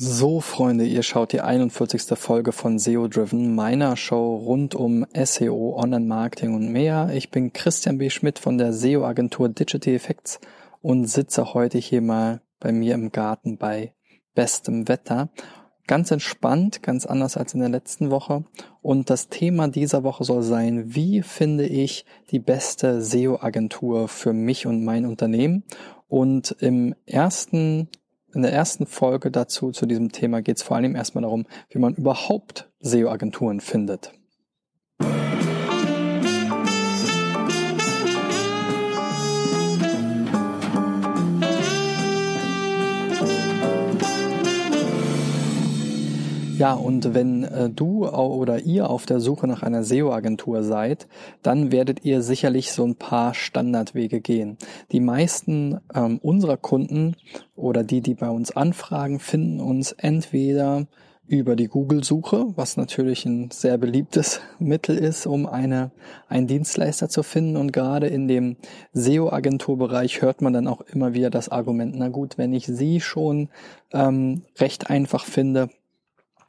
So, Freunde, ihr schaut die 41. Folge von SEO Driven, meiner Show rund um SEO, Online-Marketing und mehr. Ich bin Christian B. Schmidt von der SEO-Agentur Digital Effects und sitze heute hier mal bei mir im Garten bei bestem Wetter. Ganz entspannt, ganz anders als in der letzten Woche. Und das Thema dieser Woche soll sein, wie finde ich die beste SEO-Agentur für mich und mein Unternehmen? Und im ersten in der ersten Folge dazu, zu diesem Thema, geht es vor allem erstmal darum, wie man überhaupt SEO-Agenturen findet. Ja, und wenn äh, du oder ihr auf der Suche nach einer SEO-Agentur seid, dann werdet ihr sicherlich so ein paar Standardwege gehen. Die meisten ähm, unserer Kunden oder die, die bei uns anfragen, finden uns entweder über die Google-Suche, was natürlich ein sehr beliebtes Mittel ist, um eine, einen Dienstleister zu finden. Und gerade in dem SEO-Agenturbereich hört man dann auch immer wieder das Argument, na gut, wenn ich sie schon ähm, recht einfach finde,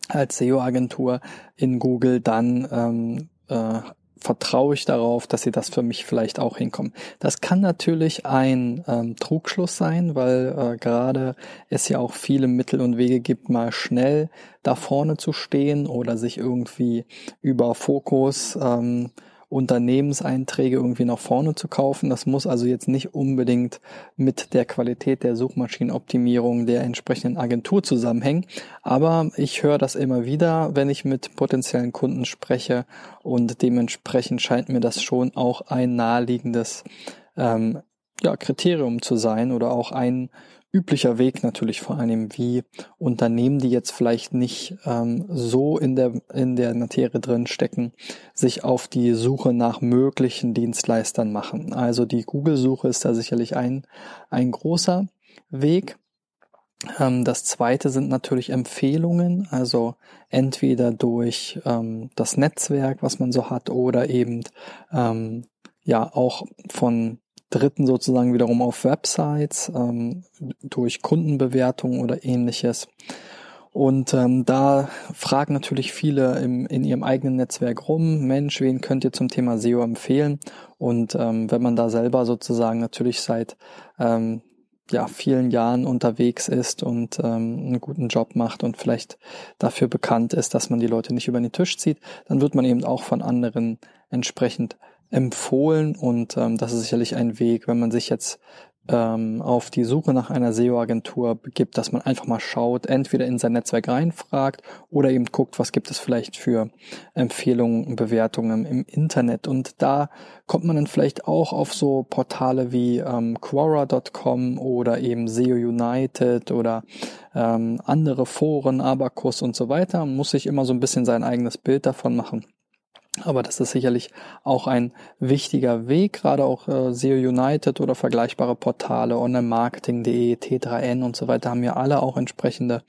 als SEO-Agentur in Google, dann ähm, äh, vertraue ich darauf, dass sie das für mich vielleicht auch hinkommen. Das kann natürlich ein ähm, Trugschluss sein, weil äh, gerade es ja auch viele Mittel und Wege gibt, mal schnell da vorne zu stehen oder sich irgendwie über Fokus ähm, Unternehmenseinträge irgendwie nach vorne zu kaufen. Das muss also jetzt nicht unbedingt mit der Qualität der Suchmaschinenoptimierung der entsprechenden Agentur zusammenhängen. Aber ich höre das immer wieder, wenn ich mit potenziellen Kunden spreche und dementsprechend scheint mir das schon auch ein naheliegendes ähm, ja, Kriterium zu sein oder auch ein üblicher Weg natürlich vor allem, wie Unternehmen, die jetzt vielleicht nicht ähm, so in der, in der Materie drin stecken, sich auf die Suche nach möglichen Dienstleistern machen. Also die Google-Suche ist da sicherlich ein, ein großer Weg. Ähm, das zweite sind natürlich Empfehlungen, also entweder durch ähm, das Netzwerk, was man so hat, oder eben ähm, ja auch von Dritten sozusagen wiederum auf Websites ähm, durch Kundenbewertungen oder ähnliches. Und ähm, da fragen natürlich viele im, in ihrem eigenen Netzwerk rum, Mensch, wen könnt ihr zum Thema SEO empfehlen? Und ähm, wenn man da selber sozusagen natürlich seit ähm, ja, vielen Jahren unterwegs ist und ähm, einen guten Job macht und vielleicht dafür bekannt ist, dass man die Leute nicht über den Tisch zieht, dann wird man eben auch von anderen entsprechend empfohlen und ähm, das ist sicherlich ein Weg, wenn man sich jetzt ähm, auf die Suche nach einer SEO-Agentur begibt, dass man einfach mal schaut, entweder in sein Netzwerk reinfragt oder eben guckt, was gibt es vielleicht für Empfehlungen, Bewertungen im Internet. Und da kommt man dann vielleicht auch auf so Portale wie ähm, Quora.com oder eben SEO United oder ähm, andere Foren, Abacus und so weiter. Man muss sich immer so ein bisschen sein eigenes Bild davon machen. Aber das ist sicherlich auch ein wichtiger Weg, gerade auch äh, SEO United oder vergleichbare Portale, onlinemarketing.de, T3N und so weiter haben ja alle auch entsprechende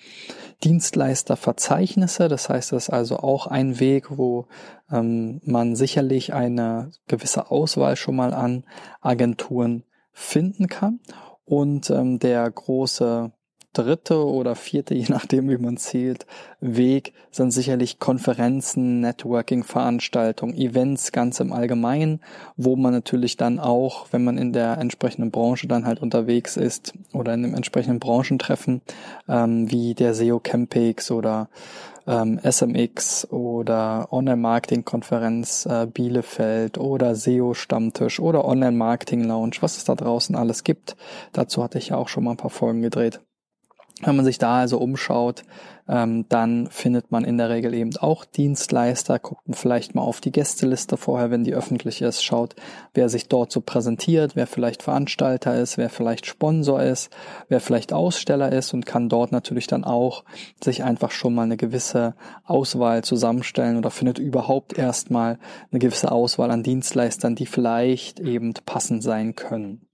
Dienstleisterverzeichnisse. Das heißt, das ist also auch ein Weg, wo ähm, man sicherlich eine gewisse Auswahl schon mal an Agenturen finden kann. Und ähm, der große dritte oder vierte, je nachdem wie man zählt, Weg sind sicherlich Konferenzen, Networking-Veranstaltungen, Events ganz im Allgemeinen, wo man natürlich dann auch, wenn man in der entsprechenden Branche dann halt unterwegs ist oder in einem entsprechenden Branchentreffen, ähm, wie der SEO Campix oder ähm, SMX oder Online-Marketing-Konferenz äh, Bielefeld oder SEO-Stammtisch oder Online-Marketing-Lounge, was es da draußen alles gibt. Dazu hatte ich ja auch schon mal ein paar Folgen gedreht. Wenn man sich da also umschaut, ähm, dann findet man in der Regel eben auch Dienstleister, guckt vielleicht mal auf die Gästeliste vorher, wenn die öffentlich ist, schaut, wer sich dort so präsentiert, wer vielleicht Veranstalter ist, wer vielleicht Sponsor ist, wer vielleicht Aussteller ist und kann dort natürlich dann auch sich einfach schon mal eine gewisse Auswahl zusammenstellen oder findet überhaupt erstmal eine gewisse Auswahl an Dienstleistern, die vielleicht eben passend sein können.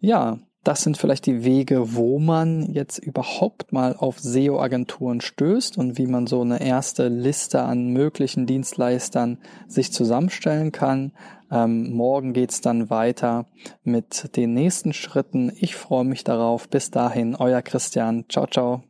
Ja, das sind vielleicht die Wege, wo man jetzt überhaupt mal auf SEO-Agenturen stößt und wie man so eine erste Liste an möglichen Dienstleistern sich zusammenstellen kann. Ähm, morgen geht's dann weiter mit den nächsten Schritten. Ich freue mich darauf. Bis dahin, euer Christian. Ciao, ciao.